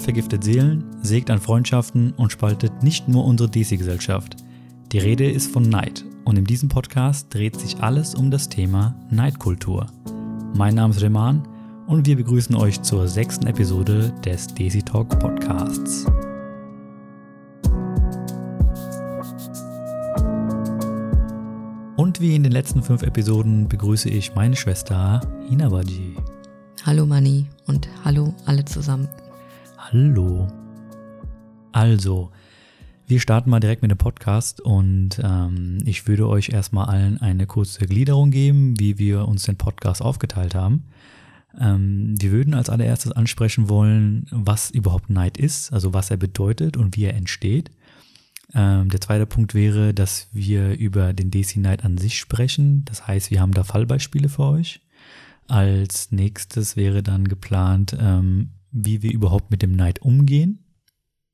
vergiftet Seelen, sägt an Freundschaften und spaltet nicht nur unsere DC-Gesellschaft. Die Rede ist von Neid und in diesem Podcast dreht sich alles um das Thema Neidkultur. Mein Name ist Reman und wir begrüßen euch zur sechsten Episode des DC Talk Podcasts. Und wie in den letzten fünf Episoden begrüße ich meine Schwester Hinabaji. Hallo Mani und hallo alle zusammen. Hallo. Also, wir starten mal direkt mit dem Podcast und ähm, ich würde euch erstmal allen eine kurze Gliederung geben, wie wir uns den Podcast aufgeteilt haben. Ähm, wir würden als allererstes ansprechen wollen, was überhaupt Neid ist, also was er bedeutet und wie er entsteht. Ähm, der zweite Punkt wäre, dass wir über den DC Neid an sich sprechen. Das heißt, wir haben da Fallbeispiele für euch. Als nächstes wäre dann geplant, ähm, wie wir überhaupt mit dem Neid umgehen.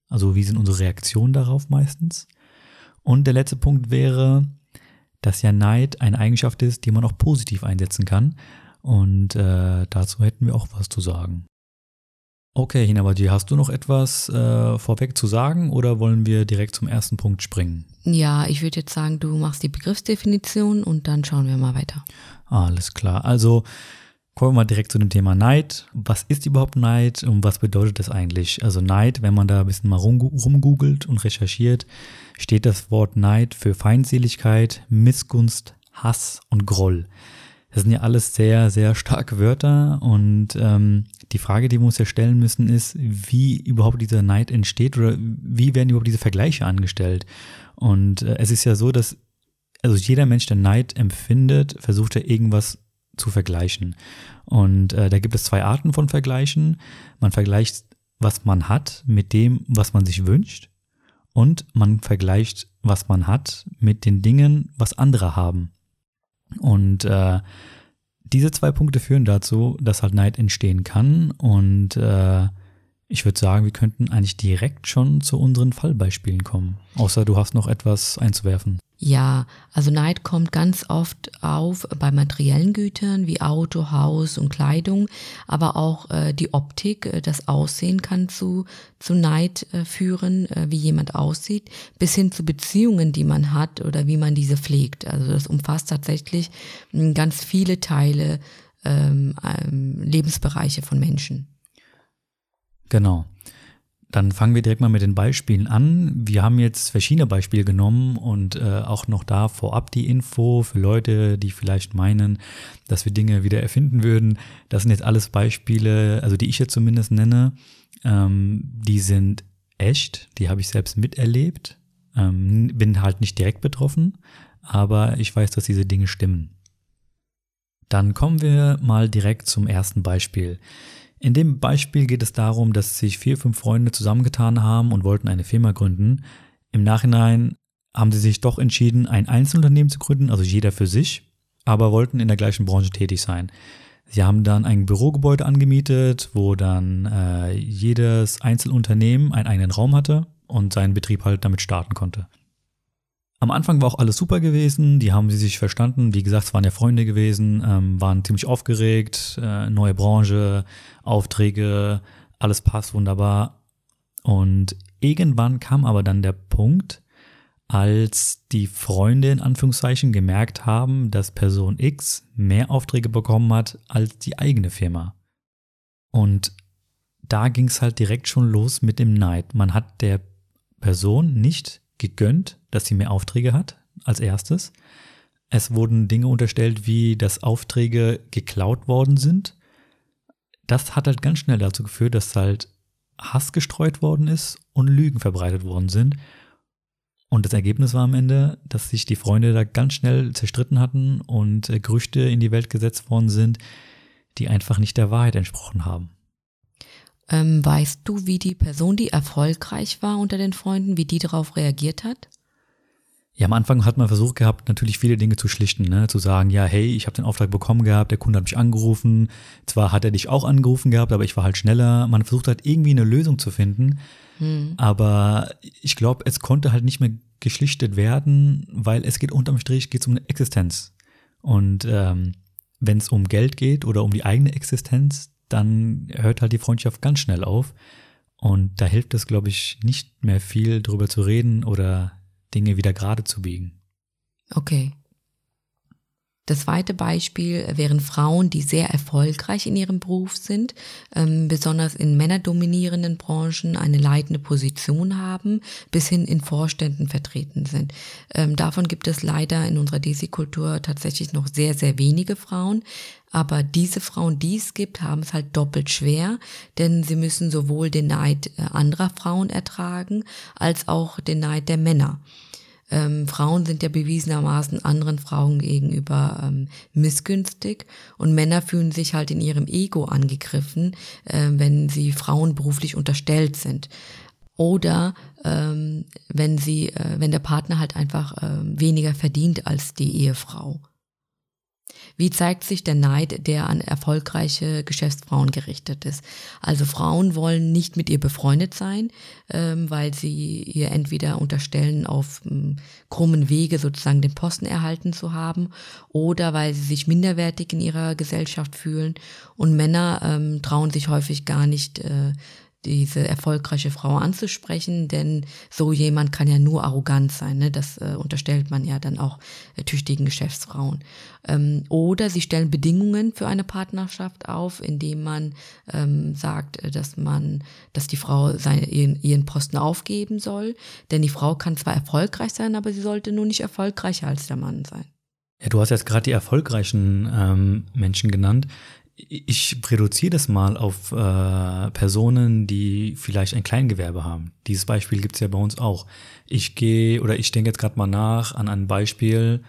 Also wie sind unsere Reaktionen darauf meistens. Und der letzte Punkt wäre, dass ja Neid eine Eigenschaft ist, die man auch positiv einsetzen kann. Und äh, dazu hätten wir auch was zu sagen. Okay, Hinabadi, hast du noch etwas äh, vorweg zu sagen oder wollen wir direkt zum ersten Punkt springen? Ja, ich würde jetzt sagen, du machst die Begriffsdefinition und dann schauen wir mal weiter. Alles klar. Also kommen wir mal direkt zu dem Thema Neid. Was ist überhaupt Neid und was bedeutet das eigentlich? Also Neid, wenn man da ein bisschen mal rum, rumgoogelt und recherchiert, steht das Wort Neid für Feindseligkeit, Missgunst, Hass und Groll. Das sind ja alles sehr, sehr starke Wörter und ähm, die Frage, die wir uns ja stellen müssen, ist, wie überhaupt dieser Neid entsteht oder wie werden überhaupt diese Vergleiche angestellt? Und äh, es ist ja so, dass also jeder Mensch, der Neid empfindet, versucht ja irgendwas zu vergleichen. Und äh, da gibt es zwei Arten von Vergleichen. Man vergleicht, was man hat, mit dem, was man sich wünscht. Und man vergleicht, was man hat, mit den Dingen, was andere haben. Und äh, diese zwei Punkte führen dazu, dass halt Neid entstehen kann. Und äh, ich würde sagen, wir könnten eigentlich direkt schon zu unseren Fallbeispielen kommen. Außer du hast noch etwas einzuwerfen. Ja, also Neid kommt ganz oft auf bei materiellen Gütern wie Auto, Haus und Kleidung, aber auch äh, die Optik, äh, das Aussehen kann zu, zu Neid äh, führen, äh, wie jemand aussieht, bis hin zu Beziehungen, die man hat oder wie man diese pflegt. Also das umfasst tatsächlich ganz viele Teile, ähm, ähm, Lebensbereiche von Menschen. Genau. Dann fangen wir direkt mal mit den Beispielen an. Wir haben jetzt verschiedene Beispiele genommen und äh, auch noch da vorab die Info für Leute, die vielleicht meinen, dass wir Dinge wieder erfinden würden. Das sind jetzt alles Beispiele, also die ich jetzt zumindest nenne. Ähm, die sind echt, die habe ich selbst miterlebt. Ähm, bin halt nicht direkt betroffen, aber ich weiß, dass diese Dinge stimmen. Dann kommen wir mal direkt zum ersten Beispiel. In dem Beispiel geht es darum, dass sich vier, fünf Freunde zusammengetan haben und wollten eine Firma gründen. Im Nachhinein haben sie sich doch entschieden, ein Einzelunternehmen zu gründen, also jeder für sich, aber wollten in der gleichen Branche tätig sein. Sie haben dann ein Bürogebäude angemietet, wo dann äh, jedes Einzelunternehmen einen eigenen Raum hatte und seinen Betrieb halt damit starten konnte. Am Anfang war auch alles super gewesen, die haben sie sich verstanden. Wie gesagt, es waren ja Freunde gewesen, ähm, waren ziemlich aufgeregt, äh, neue Branche, Aufträge, alles passt wunderbar. Und irgendwann kam aber dann der Punkt, als die Freunde in Anführungszeichen gemerkt haben, dass Person X mehr Aufträge bekommen hat als die eigene Firma. Und da ging es halt direkt schon los mit dem Neid. Man hat der Person nicht gegönnt, dass sie mehr Aufträge hat, als erstes. Es wurden Dinge unterstellt, wie dass Aufträge geklaut worden sind. Das hat halt ganz schnell dazu geführt, dass halt Hass gestreut worden ist und Lügen verbreitet worden sind. Und das Ergebnis war am Ende, dass sich die Freunde da ganz schnell zerstritten hatten und äh, Gerüchte in die Welt gesetzt worden sind, die einfach nicht der Wahrheit entsprochen haben. Ähm, weißt du, wie die Person, die erfolgreich war unter den Freunden, wie die darauf reagiert hat? Ja, am Anfang hat man versucht gehabt, natürlich viele Dinge zu schlichten, ne? zu sagen, ja, hey, ich habe den Auftrag bekommen gehabt, der Kunde hat mich angerufen, zwar hat er dich auch angerufen gehabt, aber ich war halt schneller. Man versucht halt irgendwie eine Lösung zu finden, hm. aber ich glaube, es konnte halt nicht mehr geschlichtet werden, weil es geht unterm Strich geht's um eine Existenz. Und ähm, wenn es um Geld geht oder um die eigene Existenz, dann hört halt die Freundschaft ganz schnell auf. Und da hilft es, glaube ich, nicht mehr viel drüber zu reden oder Dinge wieder gerade zu biegen. Okay. Das zweite Beispiel wären Frauen, die sehr erfolgreich in ihrem Beruf sind, ähm, besonders in männerdominierenden Branchen eine leitende Position haben, bis hin in Vorständen vertreten sind. Ähm, davon gibt es leider in unserer Desi-Kultur tatsächlich noch sehr, sehr wenige Frauen. Aber diese Frauen, die es gibt, haben es halt doppelt schwer, denn sie müssen sowohl den Neid äh, anderer Frauen ertragen, als auch den Neid der Männer ähm, Frauen sind ja bewiesenermaßen anderen Frauen gegenüber ähm, missgünstig und Männer fühlen sich halt in ihrem Ego angegriffen, äh, wenn sie Frauen beruflich unterstellt sind. Oder ähm, wenn sie, äh, wenn der Partner halt einfach äh, weniger verdient als die Ehefrau. Wie zeigt sich der Neid, der an erfolgreiche Geschäftsfrauen gerichtet ist? Also Frauen wollen nicht mit ihr befreundet sein, ähm, weil sie ihr entweder unterstellen, auf ähm, krummen Wege sozusagen den Posten erhalten zu haben, oder weil sie sich minderwertig in ihrer Gesellschaft fühlen. Und Männer ähm, trauen sich häufig gar nicht, äh, diese erfolgreiche Frau anzusprechen, denn so jemand kann ja nur arrogant sein. Ne? Das äh, unterstellt man ja dann auch äh, tüchtigen Geschäftsfrauen. Ähm, oder sie stellen Bedingungen für eine Partnerschaft auf, indem man ähm, sagt, äh, dass man, dass die Frau seine, ihren, ihren Posten aufgeben soll. Denn die Frau kann zwar erfolgreich sein, aber sie sollte nur nicht erfolgreicher als der Mann sein. Ja, du hast jetzt gerade die erfolgreichen ähm, Menschen genannt. Ich reduziere das mal auf äh, Personen, die vielleicht ein Kleingewerbe haben. Dieses Beispiel gibt es ja bei uns auch. Ich gehe oder ich denke jetzt gerade mal nach an ein Beispiel,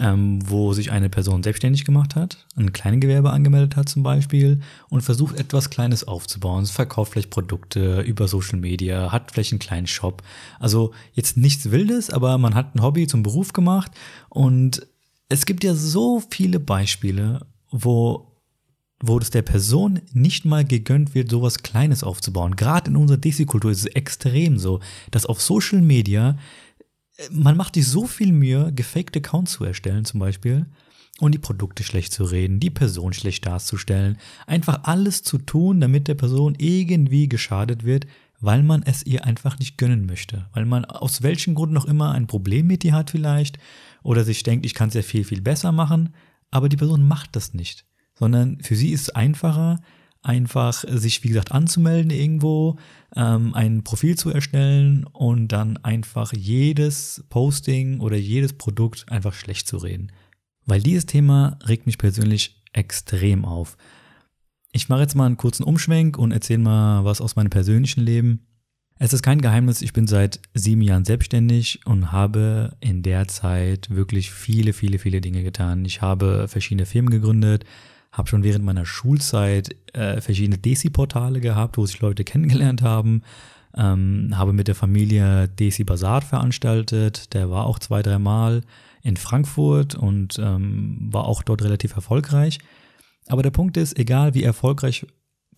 ähm, wo sich eine Person selbstständig gemacht hat, ein Kleingewerbe angemeldet hat zum Beispiel und versucht etwas Kleines aufzubauen. Verkauft vielleicht Produkte über Social Media, hat vielleicht einen kleinen Shop. Also jetzt nichts Wildes, aber man hat ein Hobby zum Beruf gemacht und es gibt ja so viele Beispiele, wo wo es der Person nicht mal gegönnt wird, sowas Kleines aufzubauen. Gerade in unserer Desi-Kultur ist es extrem so, dass auf Social Media äh, man macht sich so viel Mühe, gefakte Accounts zu erstellen zum Beispiel und die Produkte schlecht zu reden, die Person schlecht darzustellen, einfach alles zu tun, damit der Person irgendwie geschadet wird, weil man es ihr einfach nicht gönnen möchte, weil man aus welchem Grund noch immer ein Problem mit ihr hat vielleicht oder sich denkt, ich kann es ja viel, viel besser machen, aber die Person macht das nicht sondern für sie ist es einfacher, einfach sich, wie gesagt, anzumelden irgendwo, ähm, ein Profil zu erstellen und dann einfach jedes Posting oder jedes Produkt einfach schlecht zu reden. Weil dieses Thema regt mich persönlich extrem auf. Ich mache jetzt mal einen kurzen Umschwenk und erzähle mal was aus meinem persönlichen Leben. Es ist kein Geheimnis, ich bin seit sieben Jahren selbstständig und habe in der Zeit wirklich viele, viele, viele Dinge getan. Ich habe verschiedene Firmen gegründet, habe schon während meiner Schulzeit äh, verschiedene Desi-Portale gehabt, wo sich Leute kennengelernt haben. Ähm, habe mit der Familie Desi Bazaar veranstaltet. Der war auch zwei, dreimal in Frankfurt und ähm, war auch dort relativ erfolgreich. Aber der Punkt ist, egal wie erfolgreich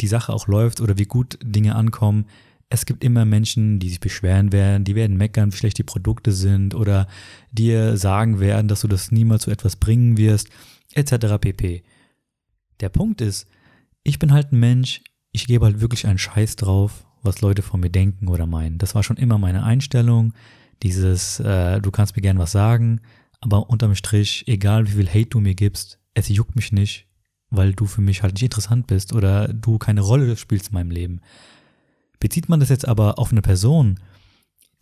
die Sache auch läuft oder wie gut Dinge ankommen, es gibt immer Menschen, die sich beschweren werden, die werden meckern, wie schlecht die Produkte sind oder dir sagen werden, dass du das niemals zu etwas bringen wirst, etc. pp. Der Punkt ist, ich bin halt ein Mensch, ich gebe halt wirklich einen Scheiß drauf, was Leute von mir denken oder meinen. Das war schon immer meine Einstellung. Dieses, äh, du kannst mir gern was sagen, aber unterm Strich, egal wie viel Hate du mir gibst, es juckt mich nicht, weil du für mich halt nicht interessant bist oder du keine Rolle spielst in meinem Leben. Bezieht man das jetzt aber auf eine Person,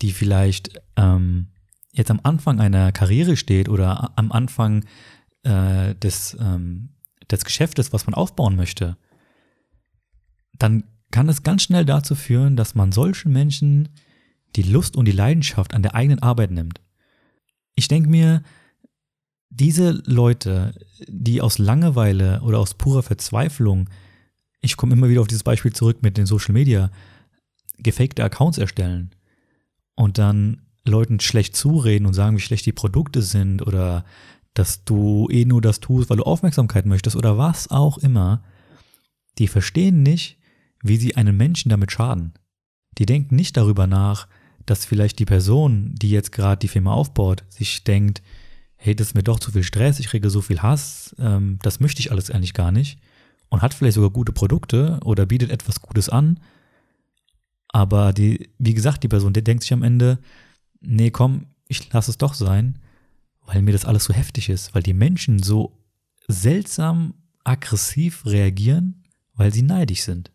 die vielleicht ähm, jetzt am Anfang einer Karriere steht oder am Anfang äh, des ähm, des Geschäftes, was man aufbauen möchte, dann kann es ganz schnell dazu führen, dass man solchen Menschen die Lust und die Leidenschaft an der eigenen Arbeit nimmt. Ich denke mir, diese Leute, die aus Langeweile oder aus purer Verzweiflung, ich komme immer wieder auf dieses Beispiel zurück mit den Social Media, gefakte Accounts erstellen und dann Leuten schlecht zureden und sagen, wie schlecht die Produkte sind oder dass du eh nur das tust, weil du Aufmerksamkeit möchtest oder was auch immer, die verstehen nicht, wie sie einen Menschen damit schaden. Die denken nicht darüber nach, dass vielleicht die Person, die jetzt gerade die Firma aufbaut, sich denkt, hey, das ist mir doch zu viel Stress, ich kriege so viel Hass, ähm, das möchte ich alles eigentlich gar nicht und hat vielleicht sogar gute Produkte oder bietet etwas Gutes an, Aber die, wie gesagt, die Person, die denkt sich am Ende, nee, komm, ich lasse es doch sein, weil mir das alles so heftig ist, weil die Menschen so seltsam aggressiv reagieren, weil sie neidisch sind.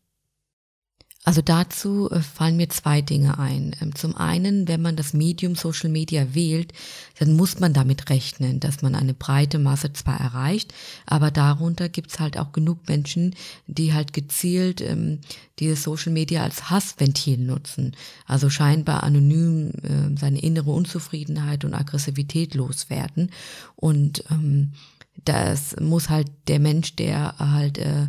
Also dazu äh, fallen mir zwei Dinge ein. Ähm, zum einen, wenn man das Medium Social Media wählt, dann muss man damit rechnen, dass man eine breite Masse zwar erreicht, aber darunter gibt's halt auch genug Menschen, die halt gezielt ähm, dieses Social Media als Hassventil nutzen. Also scheinbar anonym äh, seine innere Unzufriedenheit und Aggressivität loswerden. Und ähm, das muss halt der Mensch, der halt äh,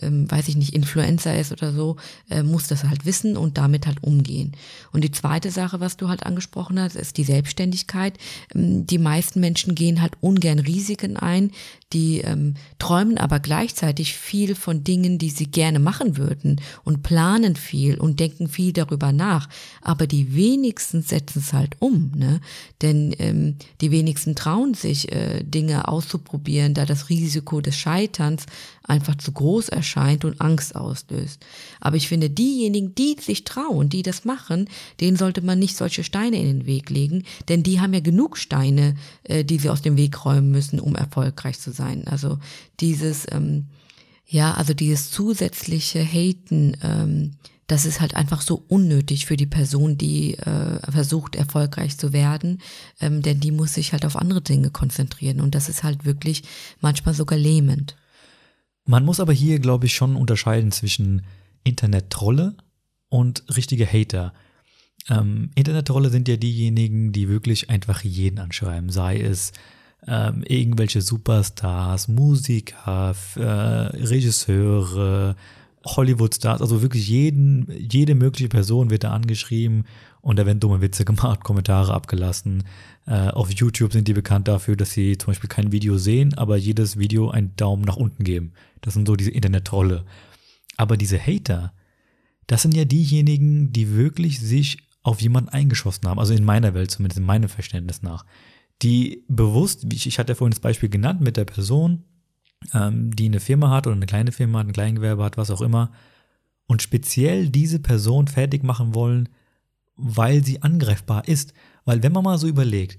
ähm, weiß ich nicht, Influencer ist oder so, äh, muss das halt wissen und damit halt umgehen. Und die zweite Sache, was du halt angesprochen hast, ist die Selbstständigkeit. Ähm, die meisten Menschen gehen halt ungern Risiken ein, die ähm, träumen aber gleichzeitig viel von Dingen, die sie gerne machen würden und planen viel und denken viel darüber nach. Aber die wenigsten setzen es halt um, ne? Denn ähm, die wenigsten trauen sich, äh, Dinge auszuprobieren, da das Risiko des Scheiterns einfach zu groß erscheint und Angst auslöst. Aber ich finde, diejenigen, die sich trauen, die das machen, denen sollte man nicht solche Steine in den Weg legen, denn die haben ja genug Steine, äh, die sie aus dem Weg räumen müssen, um erfolgreich zu sein. Also dieses, ähm, ja, also dieses zusätzliche Haten, ähm, das ist halt einfach so unnötig für die Person, die äh, versucht, erfolgreich zu werden, ähm, denn die muss sich halt auf andere Dinge konzentrieren und das ist halt wirklich manchmal sogar lähmend. Man muss aber hier, glaube ich, schon unterscheiden zwischen Internet-Trolle und richtige Hater. Ähm, Internet-Trolle sind ja diejenigen, die wirklich einfach jeden anschreiben, sei es ähm, irgendwelche Superstars, Musiker, äh, Regisseure, Hollywood-Stars, also wirklich jeden, jede mögliche Person wird da angeschrieben und da werden dumme Witze gemacht, Kommentare abgelassen. Äh, auf YouTube sind die bekannt dafür, dass sie zum Beispiel kein Video sehen, aber jedes Video einen Daumen nach unten geben. Das sind so diese Internet-Trolle. Aber diese Hater, das sind ja diejenigen, die wirklich sich auf jemanden eingeschossen haben. Also in meiner Welt, zumindest in meinem Verständnis nach. Die bewusst, ich, ich hatte ja vorhin das Beispiel genannt mit der Person, ähm, die eine Firma hat oder eine kleine Firma hat, ein Kleingewerbe hat, was auch immer, und speziell diese Person fertig machen wollen, weil sie angreifbar ist. Weil wenn man mal so überlegt,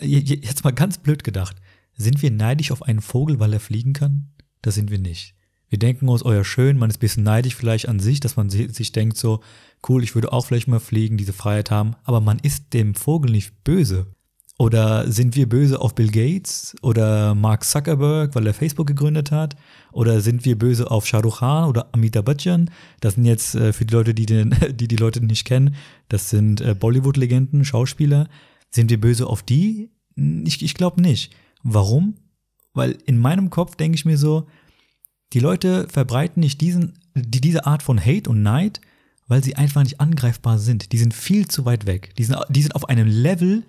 jetzt mal ganz blöd gedacht, sind wir neidisch auf einen Vogel, weil er fliegen kann? Das sind wir nicht. Wir denken uns, euer oh schön, man ist ein bisschen neidisch vielleicht an sich, dass man sich denkt so, cool, ich würde auch vielleicht mal fliegen, diese Freiheit haben, aber man ist dem Vogel nicht böse. Oder sind wir böse auf Bill Gates oder Mark Zuckerberg, weil er Facebook gegründet hat? Oder sind wir böse auf Shah Khan oder Amitabh Bachchan? Das sind jetzt äh, für die Leute, die, den, die die Leute nicht kennen, das sind äh, Bollywood-Legenden, Schauspieler. Sind wir böse auf die? Ich, ich glaube nicht. Warum? Weil in meinem Kopf denke ich mir so, die Leute verbreiten nicht diesen, die, diese Art von Hate und Neid, weil sie einfach nicht angreifbar sind. Die sind viel zu weit weg. Die sind, die sind auf einem Level,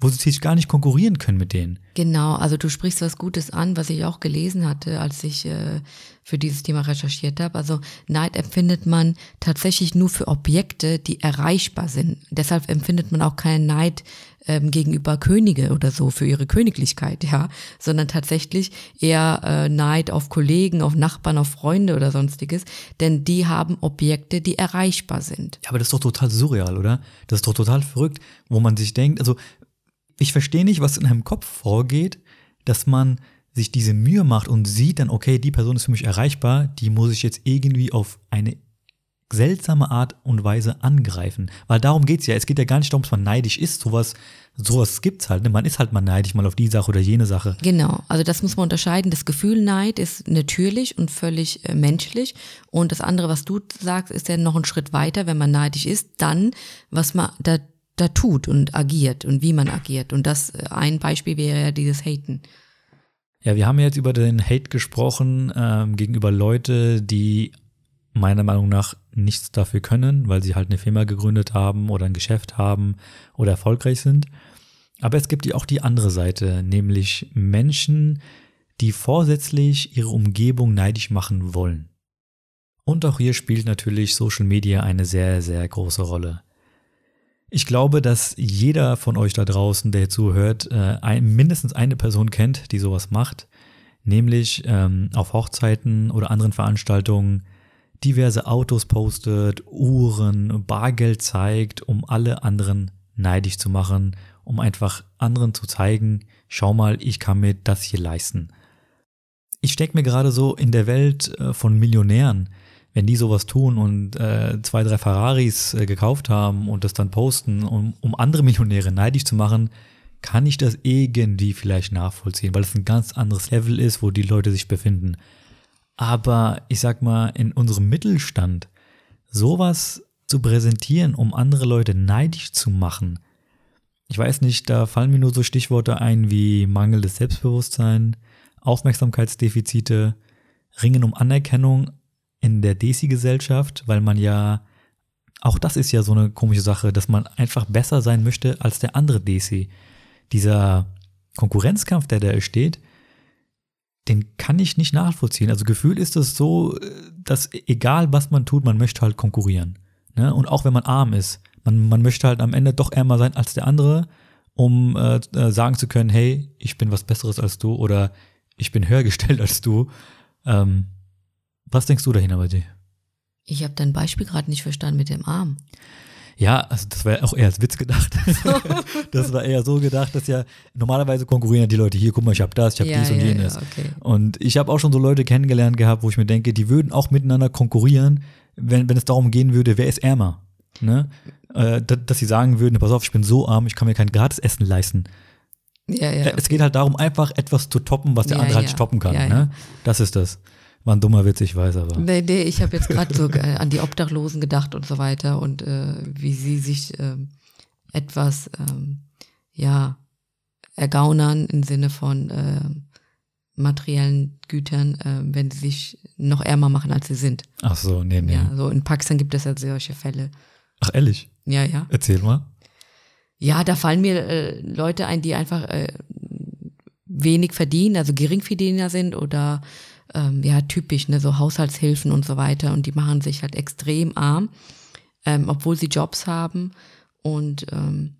wo sie sich gar nicht konkurrieren können mit denen. Genau, also du sprichst was Gutes an, was ich auch gelesen hatte, als ich äh, für dieses Thema recherchiert habe. Also Neid empfindet man tatsächlich nur für Objekte, die erreichbar sind. Deshalb empfindet man auch keinen Neid ähm, gegenüber Könige oder so für ihre Königlichkeit, ja, sondern tatsächlich eher äh, Neid auf Kollegen, auf Nachbarn, auf Freunde oder sonstiges, denn die haben Objekte, die erreichbar sind. Ja, aber das ist doch total surreal, oder? Das ist doch total verrückt, wo man sich denkt, also ich verstehe nicht, was in einem Kopf vorgeht, dass man sich diese Mühe macht und sieht dann, okay, die Person ist für mich erreichbar, die muss ich jetzt irgendwie auf eine seltsame Art und Weise angreifen. Weil darum geht's ja. Es geht ja gar nicht darum, dass man neidisch ist. Sowas, sowas gibt's halt. Ne? Man ist halt mal neidisch, mal auf die Sache oder jene Sache. Genau. Also das muss man unterscheiden. Das Gefühl Neid ist natürlich und völlig äh, menschlich. Und das andere, was du sagst, ist ja noch ein Schritt weiter. Wenn man neidisch ist, dann, was man da da tut und agiert und wie man agiert. Und das äh, ein Beispiel wäre ja dieses Haten. Ja, wir haben jetzt über den Hate gesprochen ähm, gegenüber Leute, die meiner Meinung nach nichts dafür können, weil sie halt eine Firma gegründet haben oder ein Geschäft haben oder erfolgreich sind. Aber es gibt ja auch die andere Seite, nämlich Menschen, die vorsätzlich ihre Umgebung neidisch machen wollen. Und auch hier spielt natürlich Social Media eine sehr, sehr große Rolle. Ich glaube, dass jeder von euch da draußen, der zuhört, äh, ein, mindestens eine Person kennt, die sowas macht, nämlich ähm, auf Hochzeiten oder anderen Veranstaltungen diverse Autos postet, Uhren, Bargeld zeigt, um alle anderen neidisch zu machen, um einfach anderen zu zeigen, schau mal, ich kann mir das hier leisten. Ich stecke mir gerade so in der Welt äh, von Millionären, wenn die sowas tun und äh, zwei, drei Ferraris äh, gekauft haben und das dann posten, um, um andere Millionäre neidisch zu machen, kann ich das irgendwie vielleicht nachvollziehen, weil es ein ganz anderes Level ist, wo die Leute sich befinden. Aber ich sag mal, in unserem Mittelstand sowas zu präsentieren, um andere Leute neidisch zu machen, ich weiß nicht, da fallen mir nur so Stichworte ein wie mangelndes Selbstbewusstsein, Aufmerksamkeitsdefizite, Ringen um Anerkennung in der Desi-Gesellschaft, weil man ja, auch das ist ja so eine komische Sache, dass man einfach besser sein möchte als der andere Desi. Dieser Konkurrenzkampf, der da entsteht, den kann ich nicht nachvollziehen. Also Gefühl ist es so, dass egal was man tut, man möchte halt konkurrieren. Ne? Und auch wenn man arm ist, man, man möchte halt am Ende doch ärmer sein als der andere, um äh, äh sagen zu können, hey, ich bin was Besseres als du oder ich bin höher gestellt als du. Ähm, was denkst du dahin bei dir? Ich habe dein Beispiel gerade nicht verstanden mit dem Arm. Ja, also das war auch eher als Witz gedacht. das war eher so gedacht, dass ja normalerweise konkurrieren die Leute hier, guck mal, ich habe das, ich habe ja, dies und ja, jenes. Ja, okay. Und ich habe auch schon so Leute kennengelernt gehabt, wo ich mir denke, die würden auch miteinander konkurrieren, wenn, wenn es darum gehen würde, wer ist ärmer. Ne? Äh, dass sie sagen würden, pass auf, ich bin so arm, ich kann mir kein Gratisessen leisten. Ja, ja, okay. Es geht halt darum, einfach etwas zu toppen, was der andere halt nicht toppen kann. Ne? Das ist das. War ein dummer Witz, ich weiß aber. Nee, nee, ich habe jetzt gerade so äh, an die Obdachlosen gedacht und so weiter und äh, wie sie sich äh, etwas, ähm, ja, ergaunern im Sinne von äh, materiellen Gütern, äh, wenn sie sich noch ärmer machen, als sie sind. Ach so, nee, nee. Ja, so in Pakistan gibt es ja solche Fälle. Ach, ehrlich? Ja, ja. Erzähl mal. Ja, da fallen mir äh, Leute ein, die einfach äh, wenig verdienen, also Geringverdiener sind oder ähm, ja typisch, ne, so Haushaltshilfen und so weiter. Und die machen sich halt extrem arm, ähm, obwohl sie Jobs haben. Und ähm,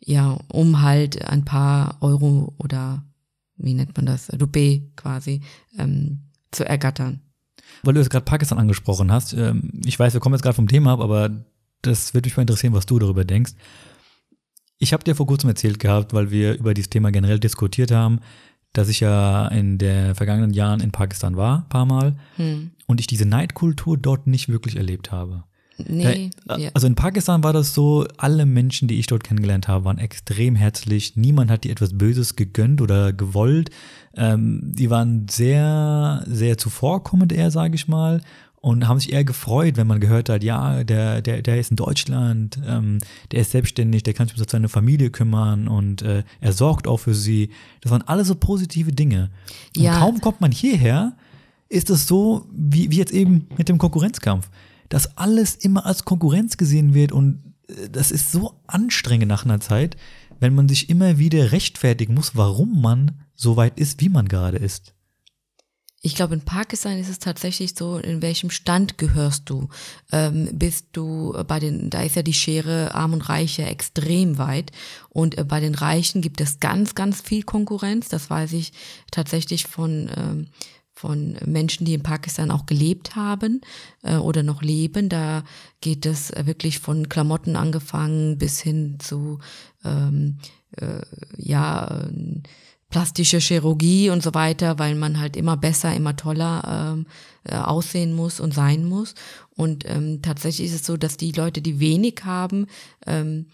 ja, um halt ein paar Euro oder wie nennt man das, Rupee quasi, ähm, zu ergattern. Weil du jetzt gerade Pakistan angesprochen hast, ähm, ich weiß, wir kommen jetzt gerade vom Thema ab, aber das würde mich mal interessieren, was du darüber denkst. Ich habe dir vor kurzem erzählt gehabt, weil wir über dieses Thema generell diskutiert haben, dass ich ja in den vergangenen Jahren in Pakistan war, ein paar Mal, hm. und ich diese Neidkultur dort nicht wirklich erlebt habe. Nee. Ja. Also in Pakistan war das so, alle Menschen, die ich dort kennengelernt habe, waren extrem herzlich. Niemand hat dir etwas Böses gegönnt oder gewollt. Ähm, die waren sehr, sehr zuvorkommend eher, sage ich mal und haben sich eher gefreut, wenn man gehört hat, ja, der, der, der ist in Deutschland, ähm, der ist selbstständig, der kann sich um seine Familie kümmern und äh, er sorgt auch für sie. Das waren alles so positive Dinge. Ja. Und kaum kommt man hierher, ist es so, wie, wie jetzt eben mit dem Konkurrenzkampf, dass alles immer als Konkurrenz gesehen wird und äh, das ist so anstrengend nach einer Zeit, wenn man sich immer wieder rechtfertigen muss, warum man so weit ist, wie man gerade ist. Ich glaube, in Pakistan ist es tatsächlich so, in welchem Stand gehörst du? Ähm, bist du bei den, da ist ja die Schere Arm und Reich ja extrem weit. Und äh, bei den Reichen gibt es ganz, ganz viel Konkurrenz. Das weiß ich tatsächlich von, ähm, von Menschen, die in Pakistan auch gelebt haben äh, oder noch leben. Da geht es wirklich von Klamotten angefangen bis hin zu, ähm, äh, ja, äh, plastische Chirurgie und so weiter, weil man halt immer besser, immer toller ähm, äh, aussehen muss und sein muss. Und ähm, tatsächlich ist es so, dass die Leute, die wenig haben, ähm,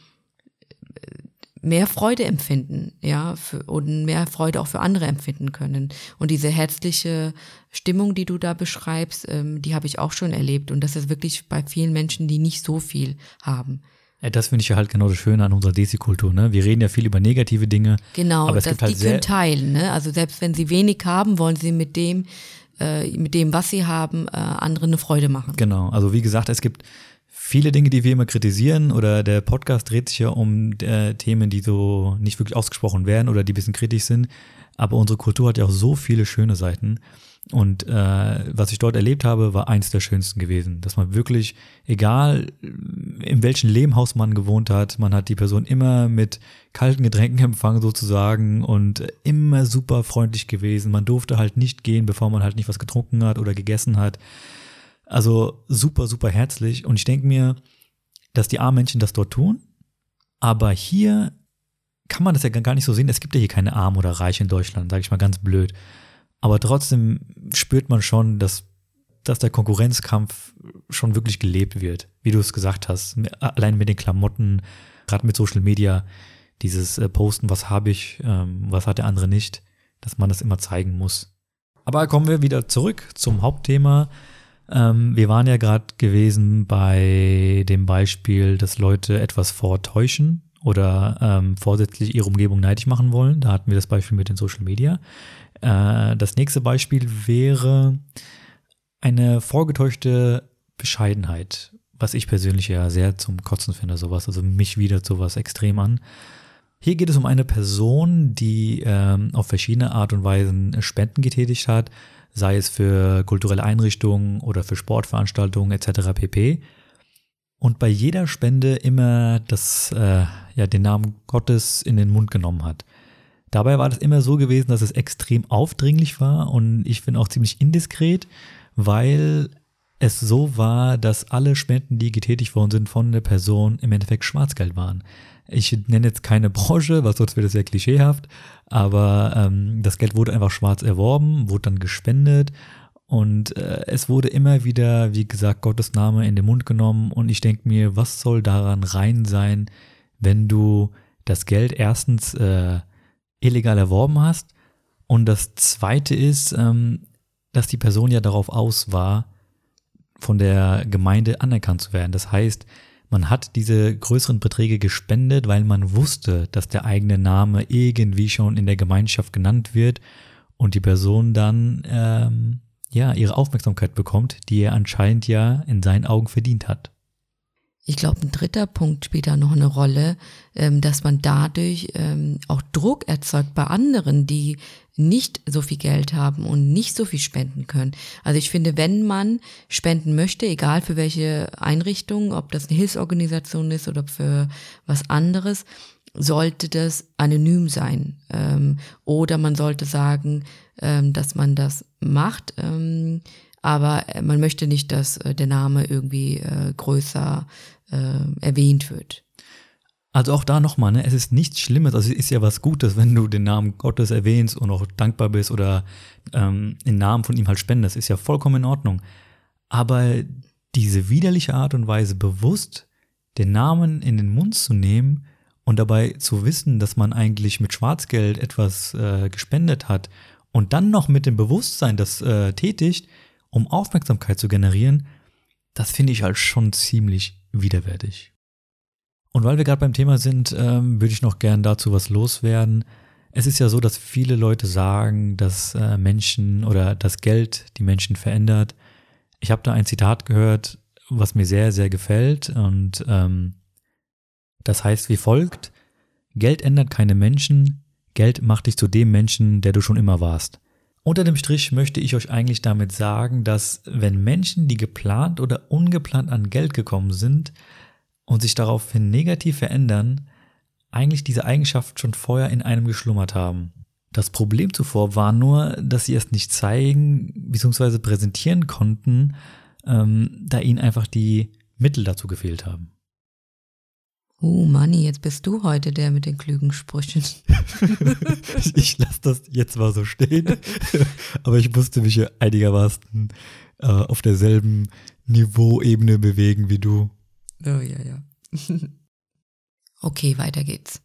mehr Freude empfinden, ja, für, und mehr Freude auch für andere empfinden können. Und diese herzliche Stimmung, die du da beschreibst, ähm, die habe ich auch schon erlebt. Und das ist wirklich bei vielen Menschen, die nicht so viel haben. Ja, das finde ich ja halt genau das Schöne an unserer Desi-Kultur. Ne? Wir reden ja viel über negative Dinge. Genau, aber es das, gibt halt die können teilen. Ne? Also selbst wenn sie wenig haben, wollen sie mit dem, äh, mit dem, was sie haben, äh, anderen eine Freude machen. Genau, also wie gesagt, es gibt viele Dinge, die wir immer kritisieren oder der Podcast dreht sich ja um äh, Themen, die so nicht wirklich ausgesprochen werden oder die ein bisschen kritisch sind. Aber unsere Kultur hat ja auch so viele schöne Seiten. Und äh, was ich dort erlebt habe, war eins der schönsten gewesen. Dass man wirklich, egal in welchem Lehmhaus man gewohnt hat, man hat die Person immer mit kalten Getränken empfangen sozusagen und immer super freundlich gewesen. Man durfte halt nicht gehen, bevor man halt nicht was getrunken hat oder gegessen hat. Also super, super herzlich. Und ich denke mir, dass die armen Menschen das dort tun. Aber hier kann man das ja gar nicht so sehen. Es gibt ja hier keine Arm oder Reich in Deutschland, sage ich mal ganz blöd. Aber trotzdem spürt man schon, dass, dass der Konkurrenzkampf schon wirklich gelebt wird. Wie du es gesagt hast. Allein mit den Klamotten, gerade mit Social Media, dieses äh, Posten, was habe ich, ähm, was hat der andere nicht, dass man das immer zeigen muss. Aber kommen wir wieder zurück zum Hauptthema. Ähm, wir waren ja gerade gewesen bei dem Beispiel, dass Leute etwas vortäuschen oder ähm, vorsätzlich ihre Umgebung neidisch machen wollen. Da hatten wir das Beispiel mit den Social Media. Äh, das nächste Beispiel wäre eine vorgetäuschte Bescheidenheit, was ich persönlich ja sehr zum Kotzen finde, sowas. Also mich wieder sowas extrem an. Hier geht es um eine Person, die ähm, auf verschiedene Art und Weisen Spenden getätigt hat, sei es für kulturelle Einrichtungen oder für Sportveranstaltungen etc. pp. Und bei jeder Spende immer das, äh, ja, den Namen Gottes in den Mund genommen hat. Dabei war das immer so gewesen, dass es extrem aufdringlich war und ich finde auch ziemlich indiskret, weil es so war, dass alle Spenden, die getätigt worden sind von der Person, im Endeffekt Schwarzgeld waren. Ich nenne jetzt keine Branche, weil sonst wird es sehr klischeehaft, aber ähm, das Geld wurde einfach schwarz erworben, wurde dann gespendet und äh, es wurde immer wieder, wie gesagt, Gottes Name in den Mund genommen und ich denke mir, was soll daran rein sein, wenn du das Geld erstens äh, illegal erworben hast und das zweite ist, ähm, dass die Person ja darauf aus war, von der Gemeinde anerkannt zu werden. Das heißt, man hat diese größeren Beträge gespendet, weil man wusste, dass der eigene Name irgendwie schon in der Gemeinschaft genannt wird und die Person dann ähm, ja ihre Aufmerksamkeit bekommt, die er anscheinend ja in seinen Augen verdient hat. Ich glaube, ein dritter Punkt spielt da noch eine Rolle, ähm, dass man dadurch ähm, auch Druck erzeugt bei anderen, die nicht so viel Geld haben und nicht so viel spenden können. Also ich finde, wenn man spenden möchte, egal für welche Einrichtung, ob das eine Hilfsorganisation ist oder für was anderes, sollte das anonym sein. Ähm, oder man sollte sagen, dass man das macht aber äh, man möchte nicht, dass äh, der Name irgendwie äh, größer äh, erwähnt wird. Also auch da nochmal, ne, es ist nichts Schlimmes, also es ist ja was Gutes, wenn du den Namen Gottes erwähnst und auch dankbar bist oder ähm, den Namen von ihm halt spendest, ist ja vollkommen in Ordnung. Aber diese widerliche Art und Weise bewusst den Namen in den Mund zu nehmen und dabei zu wissen, dass man eigentlich mit Schwarzgeld etwas äh, gespendet hat und dann noch mit dem Bewusstsein das äh, tätigt, um Aufmerksamkeit zu generieren, das finde ich halt schon ziemlich widerwärtig. Und weil wir gerade beim Thema sind, ähm, würde ich noch gern dazu was loswerden. Es ist ja so, dass viele Leute sagen, dass äh, Menschen oder das Geld die Menschen verändert. Ich habe da ein Zitat gehört, was mir sehr, sehr gefällt. Und ähm, das heißt wie folgt, Geld ändert keine Menschen, Geld macht dich zu dem Menschen, der du schon immer warst. Unter dem Strich möchte ich euch eigentlich damit sagen, dass wenn Menschen, die geplant oder ungeplant an Geld gekommen sind und sich daraufhin negativ verändern, eigentlich diese Eigenschaft schon vorher in einem geschlummert haben. Das Problem zuvor war nur, dass sie es nicht zeigen bzw. präsentieren konnten, ähm, da ihnen einfach die Mittel dazu gefehlt haben. Oh, Manni, jetzt bist du heute der mit den klügen Sprüchen. ich lasse das jetzt mal so stehen. Aber ich musste mich ja einigermaßen äh, auf derselben Niveauebene bewegen wie du. Oh, ja, ja. okay, weiter geht's.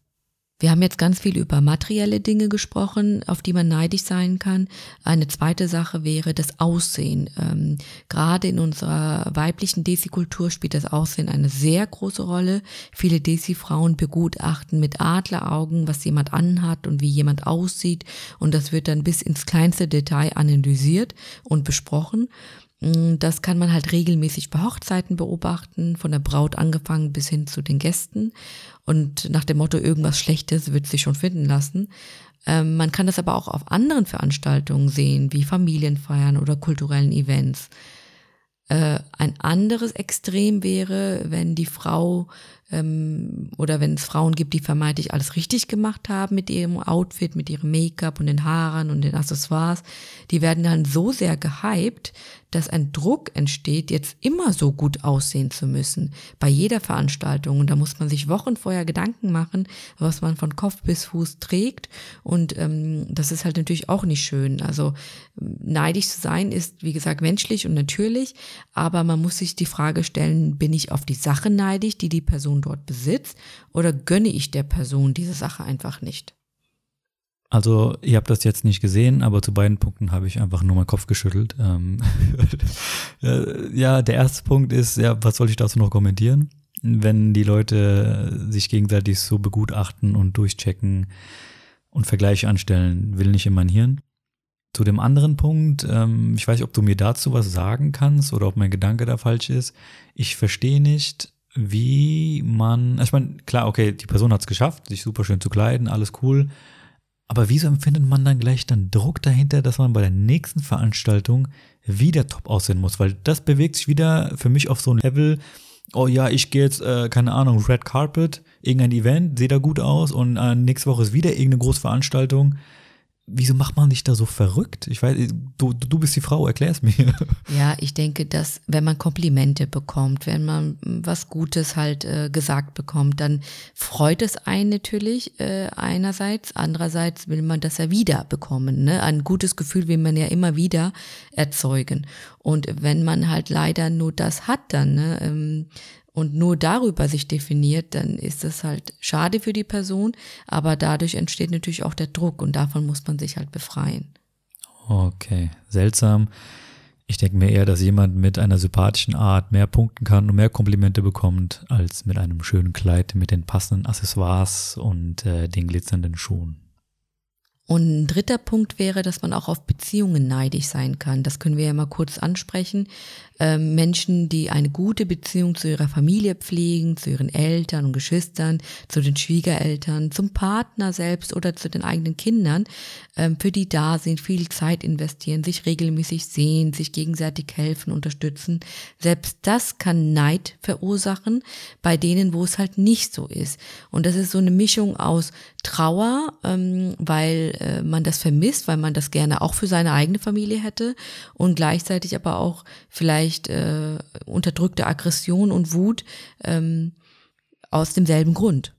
Wir haben jetzt ganz viel über materielle Dinge gesprochen, auf die man neidisch sein kann. Eine zweite Sache wäre das Aussehen. Ähm, gerade in unserer weiblichen Desi-Kultur spielt das Aussehen eine sehr große Rolle. Viele Desi-Frauen begutachten mit Adleraugen, was jemand anhat und wie jemand aussieht. Und das wird dann bis ins kleinste Detail analysiert und besprochen. Mm, das kann man halt regelmäßig bei Hochzeiten beobachten, von der Braut angefangen bis hin zu den Gästen. Und nach dem Motto, irgendwas Schlechtes wird sich schon finden lassen. Ähm, man kann das aber auch auf anderen Veranstaltungen sehen, wie Familienfeiern oder kulturellen Events. Äh, ein anderes Extrem wäre, wenn die Frau ähm, oder wenn es Frauen gibt, die vermeintlich alles richtig gemacht haben mit ihrem Outfit, mit ihrem Make-up und den Haaren und den Accessoires, die werden dann so sehr gehypt, dass ein Druck entsteht, jetzt immer so gut aussehen zu müssen bei jeder Veranstaltung. Und da muss man sich Wochen vorher Gedanken machen, was man von Kopf bis Fuß trägt. Und ähm, das ist halt natürlich auch nicht schön. Also neidisch zu sein ist, wie gesagt, menschlich und natürlich, aber man muss sich die Frage stellen, bin ich auf die Sache neidisch, die die Person dort besitzt, oder gönne ich der Person diese Sache einfach nicht? Also, ihr habt das jetzt nicht gesehen, aber zu beiden Punkten habe ich einfach nur meinen Kopf geschüttelt. Ähm, ja, der erste Punkt ist, ja, was soll ich dazu noch kommentieren? Wenn die Leute sich gegenseitig so begutachten und durchchecken und Vergleiche anstellen, will nicht in mein Hirn. Zu dem anderen Punkt, ähm, ich weiß nicht, ob du mir dazu was sagen kannst oder ob mein Gedanke da falsch ist. Ich verstehe nicht, wie man, ich meine, klar, okay, die Person hat es geschafft, sich super schön zu kleiden, alles cool. Aber wieso empfindet man dann gleich dann Druck dahinter, dass man bei der nächsten Veranstaltung wieder top aussehen muss? Weil das bewegt sich wieder für mich auf so ein Level, oh ja, ich gehe jetzt, äh, keine Ahnung, Red Carpet, irgendein Event, sehe da gut aus und äh, nächste Woche ist wieder irgendeine Großveranstaltung wieso macht man sich da so verrückt? Ich weiß, du, du bist die Frau, erklär's mir. Ja, ich denke, dass wenn man Komplimente bekommt, wenn man was Gutes halt äh, gesagt bekommt, dann freut es einen natürlich äh, einerseits, andererseits will man das ja wieder bekommen. Ne? Ein gutes Gefühl will man ja immer wieder erzeugen. Und wenn man halt leider nur das hat, dann ne, ähm, und nur darüber sich definiert, dann ist es halt schade für die Person, aber dadurch entsteht natürlich auch der Druck und davon muss man sich halt befreien. Okay, seltsam. Ich denke mir eher, dass jemand mit einer sympathischen Art mehr punkten kann und mehr Komplimente bekommt, als mit einem schönen Kleid mit den passenden Accessoires und äh, den glitzernden Schuhen. Und ein dritter Punkt wäre, dass man auch auf Beziehungen neidisch sein kann. Das können wir ja mal kurz ansprechen. Ähm, Menschen, die eine gute Beziehung zu ihrer Familie pflegen, zu ihren Eltern und Geschwistern, zu den Schwiegereltern, zum Partner selbst oder zu den eigenen Kindern, ähm, für die da sind, viel Zeit investieren, sich regelmäßig sehen, sich gegenseitig helfen, unterstützen. Selbst das kann Neid verursachen bei denen, wo es halt nicht so ist. Und das ist so eine Mischung aus Trauer, ähm, weil äh, man das vermisst, weil man das gerne auch für seine eigene Familie hätte und gleichzeitig aber auch vielleicht vielleicht äh, unterdrückte Aggression und Wut ähm, aus demselben Grund.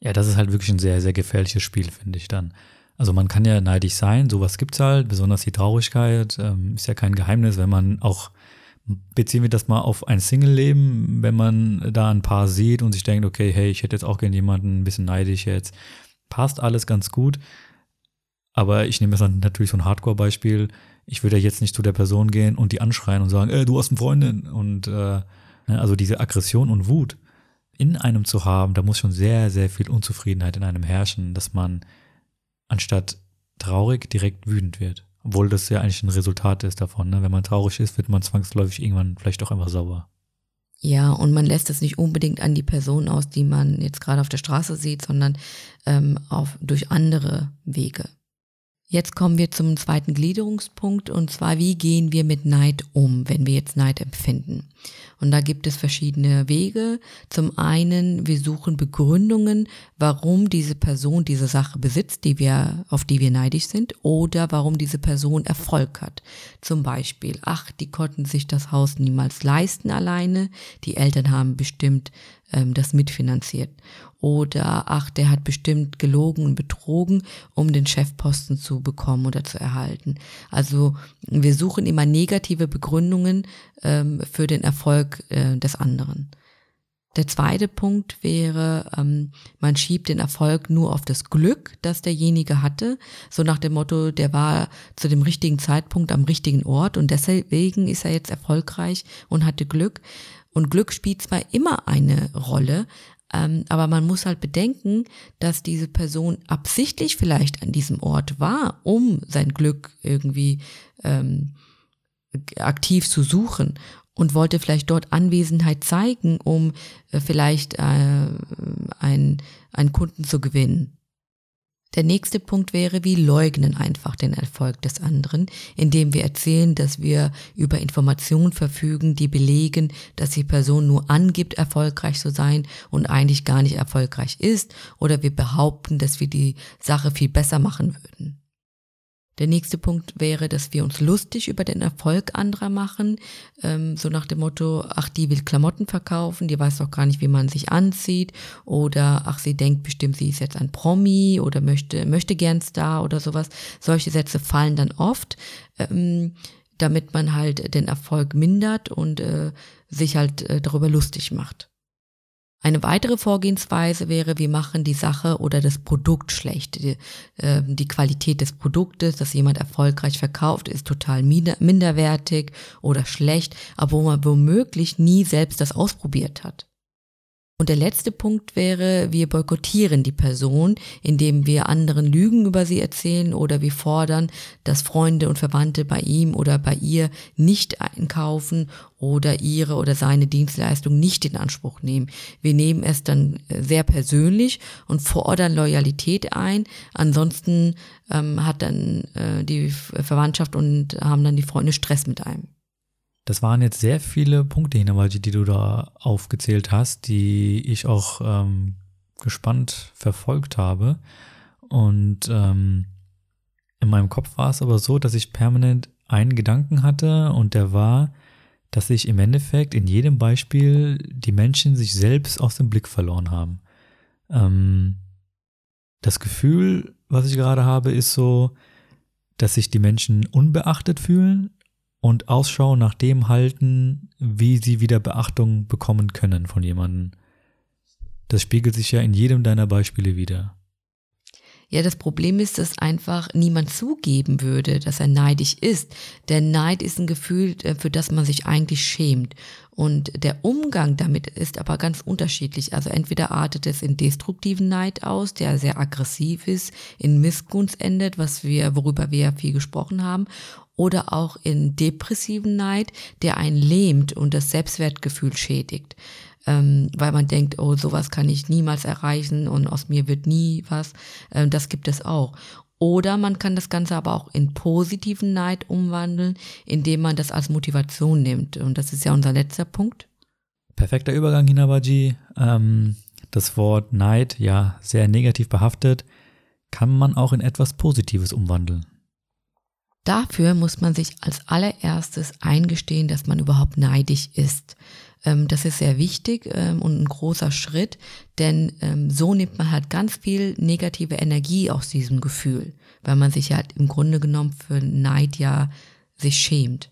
Ja, das ist halt wirklich ein sehr, sehr gefährliches Spiel, finde ich dann. Also man kann ja neidisch sein, sowas gibt's halt, besonders die Traurigkeit, ähm, ist ja kein Geheimnis, wenn man auch, beziehen wir das mal auf ein Single-Leben, wenn man da ein Paar sieht und sich denkt, okay, hey, ich hätte jetzt auch gerne jemanden, ein bisschen neidisch jetzt, passt alles ganz gut, aber ich nehme jetzt natürlich so ein Hardcore-Beispiel, ich würde ja jetzt nicht zu der Person gehen und die anschreien und sagen, ey, du hast eine Freundin. Und äh, ne, also diese Aggression und Wut in einem zu haben, da muss schon sehr, sehr viel Unzufriedenheit in einem herrschen, dass man anstatt traurig direkt wütend wird. Obwohl das ja eigentlich ein Resultat ist davon. Ne? Wenn man traurig ist, wird man zwangsläufig irgendwann vielleicht auch einfach sauer. Ja, und man lässt es nicht unbedingt an die Person aus, die man jetzt gerade auf der Straße sieht, sondern ähm, auf, durch andere Wege. Jetzt kommen wir zum zweiten Gliederungspunkt und zwar, wie gehen wir mit Neid um, wenn wir jetzt Neid empfinden? Und da gibt es verschiedene Wege. Zum einen, wir suchen Begründungen, warum diese Person diese Sache besitzt, die wir, auf die wir neidisch sind, oder warum diese Person Erfolg hat. Zum Beispiel, ach, die konnten sich das Haus niemals leisten alleine, die Eltern haben bestimmt ähm, das mitfinanziert. Oder ach, der hat bestimmt gelogen und betrogen, um den Chefposten zu bekommen oder zu erhalten. Also wir suchen immer negative Begründungen ähm, für den Erfolg äh, des anderen. Der zweite Punkt wäre, ähm, man schiebt den Erfolg nur auf das Glück, das derjenige hatte, so nach dem Motto, der war zu dem richtigen Zeitpunkt am richtigen Ort und deswegen ist er jetzt erfolgreich und hatte Glück. Und Glück spielt zwar immer eine Rolle, ähm, aber man muss halt bedenken, dass diese Person absichtlich vielleicht an diesem Ort war, um sein Glück irgendwie ähm, aktiv zu suchen und wollte vielleicht dort Anwesenheit zeigen, um äh, vielleicht äh, einen, einen Kunden zu gewinnen. Der nächste Punkt wäre, wir leugnen einfach den Erfolg des anderen, indem wir erzählen, dass wir über Informationen verfügen, die belegen, dass die Person nur angibt, erfolgreich zu sein und eigentlich gar nicht erfolgreich ist, oder wir behaupten, dass wir die Sache viel besser machen würden. Der nächste Punkt wäre, dass wir uns lustig über den Erfolg anderer machen, ähm, so nach dem Motto, ach, die will Klamotten verkaufen, die weiß doch gar nicht, wie man sich anzieht, oder ach, sie denkt bestimmt, sie ist jetzt ein Promi oder möchte, möchte gern Star oder sowas. Solche Sätze fallen dann oft, ähm, damit man halt den Erfolg mindert und äh, sich halt äh, darüber lustig macht. Eine weitere Vorgehensweise wäre, wir machen die Sache oder das Produkt schlecht. Die, äh, die, Qualität des Produktes, das jemand erfolgreich verkauft, ist total minderwertig oder schlecht, wo man womöglich nie selbst das ausprobiert hat. Und der letzte Punkt wäre, wir boykottieren die Person, indem wir anderen Lügen über sie erzählen oder wir fordern, dass Freunde und Verwandte bei ihm oder bei ihr nicht einkaufen oder ihre oder seine Dienstleistung nicht in Anspruch nehmen. Wir nehmen es dann äh, sehr persönlich und fordern Loyalität ein. Ansonsten ähm, hat dann äh, die Verwandtschaft und haben dann die Freunde Stress mit einem. Das waren jetzt sehr viele Punkte, Hinawaji, die du da aufgezählt hast, die ich auch ähm, gespannt verfolgt habe. Und ähm, in meinem Kopf war es aber so, dass ich permanent einen Gedanken hatte und der war, dass sich im Endeffekt in jedem Beispiel die Menschen sich selbst aus dem Blick verloren haben. Ähm, das Gefühl, was ich gerade habe, ist so, dass sich die Menschen unbeachtet fühlen und Ausschau nach dem halten, wie sie wieder Beachtung bekommen können von jemandem. Das spiegelt sich ja in jedem deiner Beispiele wieder. Ja, das Problem ist, dass einfach niemand zugeben würde, dass er neidisch ist. Der Neid ist ein Gefühl, äh, für das man sich eigentlich schämt. Und der Umgang damit ist aber ganz unterschiedlich. Also entweder artet es in destruktiven Neid aus, der sehr aggressiv ist, in Missgunst endet, was wir, worüber wir ja viel gesprochen haben, oder auch in depressiven Neid, der einen lähmt und das Selbstwertgefühl schädigt. Ähm, weil man denkt, oh, sowas kann ich niemals erreichen und aus mir wird nie was. Ähm, das gibt es auch. Oder man kann das Ganze aber auch in positiven Neid umwandeln, indem man das als Motivation nimmt. Und das ist ja unser letzter Punkt. Perfekter Übergang, Hinabaji. Ähm, das Wort Neid, ja, sehr negativ behaftet, kann man auch in etwas Positives umwandeln. Dafür muss man sich als allererstes eingestehen, dass man überhaupt neidisch ist. Ähm, das ist sehr wichtig ähm, und ein großer Schritt, denn ähm, so nimmt man halt ganz viel negative Energie aus diesem Gefühl, weil man sich halt im Grunde genommen für Neid ja sich schämt.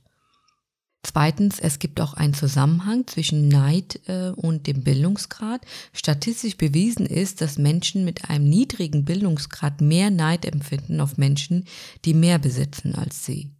Zweitens, es gibt auch einen Zusammenhang zwischen Neid äh, und dem Bildungsgrad. Statistisch bewiesen ist, dass Menschen mit einem niedrigen Bildungsgrad mehr Neid empfinden auf Menschen, die mehr besitzen als sie.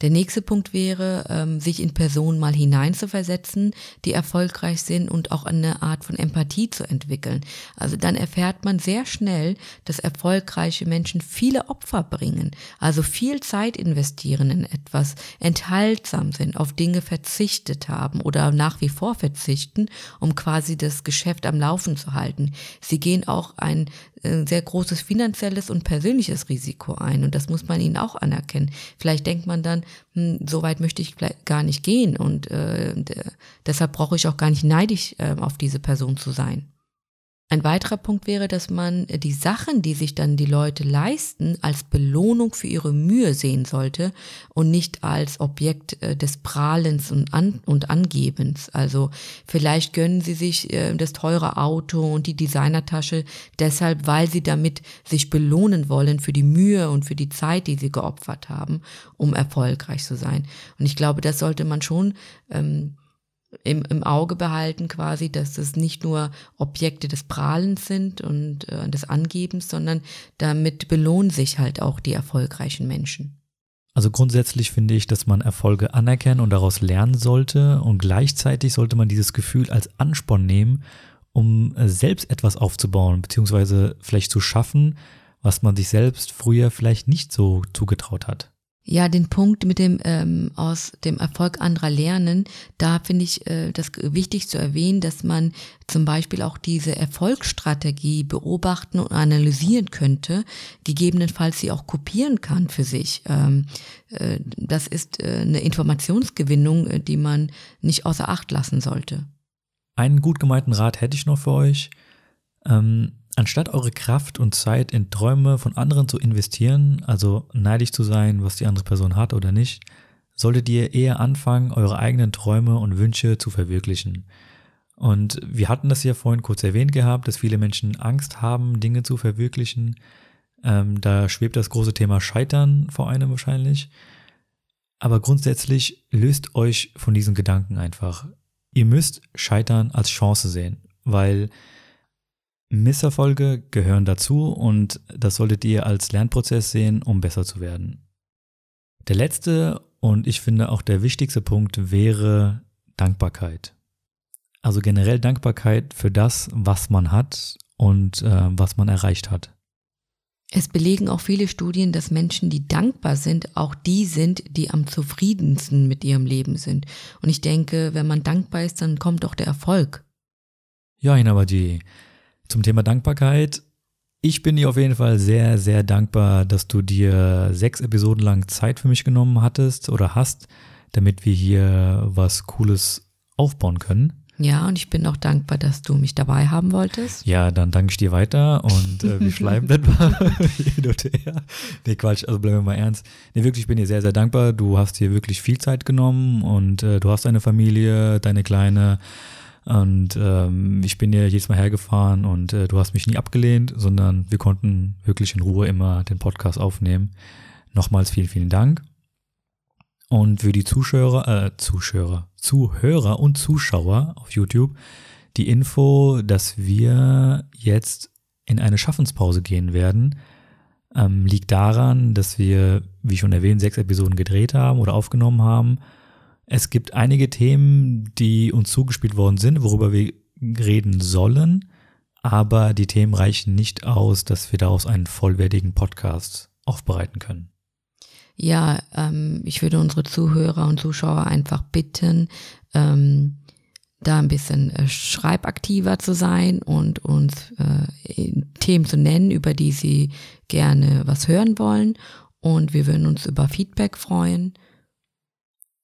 Der nächste Punkt wäre, ähm, sich in Personen mal hineinzuversetzen, die erfolgreich sind und auch eine Art von Empathie zu entwickeln. Also dann erfährt man sehr schnell, dass erfolgreiche Menschen viele Opfer bringen, also viel Zeit investieren in etwas, enthaltsam sind, auf Dinge verzichtet haben oder nach wie vor verzichten, um quasi das Geschäft am Laufen zu halten. Sie gehen auch ein sehr großes finanzielles und persönliches Risiko ein und das muss man ihnen auch anerkennen. Vielleicht denkt man dann, hm, so weit möchte ich gar nicht gehen und äh, deshalb brauche ich auch gar nicht neidisch äh, auf diese Person zu sein. Ein weiterer Punkt wäre, dass man die Sachen, die sich dann die Leute leisten, als Belohnung für ihre Mühe sehen sollte und nicht als Objekt äh, des Prahlens und, An und Angebens. Also vielleicht gönnen sie sich äh, das teure Auto und die Designertasche deshalb, weil sie damit sich belohnen wollen für die Mühe und für die Zeit, die sie geopfert haben, um erfolgreich zu sein. Und ich glaube, das sollte man schon ähm, im, im Auge behalten quasi, dass es nicht nur Objekte des Prahlens sind und äh, des Angebens, sondern damit belohnen sich halt auch die erfolgreichen Menschen. Also grundsätzlich finde ich, dass man Erfolge anerkennen und daraus lernen sollte und gleichzeitig sollte man dieses Gefühl als Ansporn nehmen, um äh, selbst etwas aufzubauen, beziehungsweise vielleicht zu schaffen, was man sich selbst früher vielleicht nicht so zugetraut hat. Ja, den Punkt mit dem ähm, aus dem Erfolg anderer lernen, da finde ich äh, das wichtig zu erwähnen, dass man zum Beispiel auch diese Erfolgsstrategie beobachten und analysieren könnte, gegebenenfalls sie auch kopieren kann für sich. Ähm, äh, das ist äh, eine Informationsgewinnung, äh, die man nicht außer Acht lassen sollte. Einen gut gemeinten Rat hätte ich noch für euch. Ähm, Anstatt eure Kraft und Zeit in Träume von anderen zu investieren, also neidisch zu sein, was die andere Person hat oder nicht, solltet ihr eher anfangen, eure eigenen Träume und Wünsche zu verwirklichen. Und wir hatten das ja vorhin kurz erwähnt gehabt, dass viele Menschen Angst haben, Dinge zu verwirklichen. Ähm, da schwebt das große Thema Scheitern vor einem wahrscheinlich. Aber grundsätzlich löst euch von diesen Gedanken einfach. Ihr müsst Scheitern als Chance sehen, weil Misserfolge gehören dazu und das solltet ihr als Lernprozess sehen, um besser zu werden. Der letzte und ich finde auch der wichtigste Punkt wäre Dankbarkeit. Also generell Dankbarkeit für das, was man hat und äh, was man erreicht hat. Es belegen auch viele Studien, dass Menschen, die dankbar sind, auch die sind, die am zufriedensten mit ihrem Leben sind. Und ich denke, wenn man dankbar ist, dann kommt auch der Erfolg. Ja, Hinabadi, zum Thema Dankbarkeit. Ich bin dir auf jeden Fall sehr, sehr dankbar, dass du dir sechs Episoden lang Zeit für mich genommen hattest oder hast, damit wir hier was Cooles aufbauen können. Ja, und ich bin auch dankbar, dass du mich dabei haben wolltest. Ja, dann danke ich dir weiter und äh, wir schleimen das mal hin und her. Nee, Quatsch, also bleiben wir mal ernst. Nee, wirklich, ich bin dir sehr, sehr dankbar. Du hast dir wirklich viel Zeit genommen und äh, du hast deine Familie, deine Kleine und ähm, ich bin ja jedes Mal hergefahren und äh, du hast mich nie abgelehnt, sondern wir konnten wirklich in Ruhe immer den Podcast aufnehmen. Nochmals vielen, vielen Dank. Und für die Zuschauer, äh, Zuschauer, Zuhörer und Zuschauer auf YouTube die Info, dass wir jetzt in eine Schaffenspause gehen werden, ähm, liegt daran, dass wir, wie schon erwähnt, sechs Episoden gedreht haben oder aufgenommen haben es gibt einige Themen, die uns zugespielt worden sind, worüber wir reden sollen, aber die Themen reichen nicht aus, dass wir daraus einen vollwertigen Podcast aufbereiten können. Ja, ähm, ich würde unsere Zuhörer und Zuschauer einfach bitten, ähm, da ein bisschen äh, schreibaktiver zu sein und uns äh, Themen zu nennen, über die sie gerne was hören wollen. Und wir würden uns über Feedback freuen.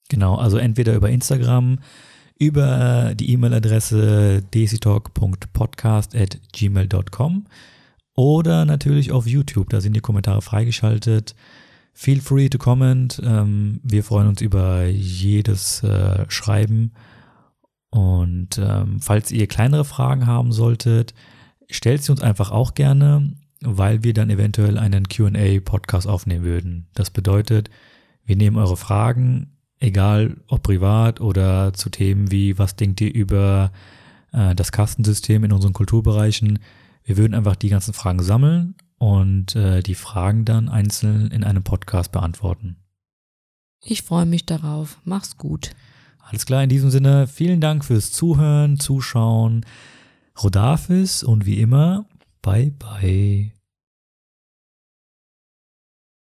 Genau, also entweder über Instagram, über die E-Mail-Adresse desitalk.podcast.gmail.com oder natürlich auf YouTube, da sind die Kommentare freigeschaltet. Feel free to comment. Ähm, wir freuen uns über jedes äh, Schreiben. Und ähm, falls ihr kleinere Fragen haben solltet, stellt sie uns einfach auch gerne, weil wir dann eventuell einen QA-Podcast aufnehmen würden. Das bedeutet, wir nehmen eure Fragen egal ob privat oder zu Themen wie, was denkt ihr über äh, das Kastensystem in unseren Kulturbereichen. Wir würden einfach die ganzen Fragen sammeln und äh, die Fragen dann einzeln in einem Podcast beantworten. Ich freue mich darauf. Mach's gut. Alles klar, in diesem Sinne, vielen Dank fürs Zuhören, Zuschauen. Rodafis und wie immer, bye bye.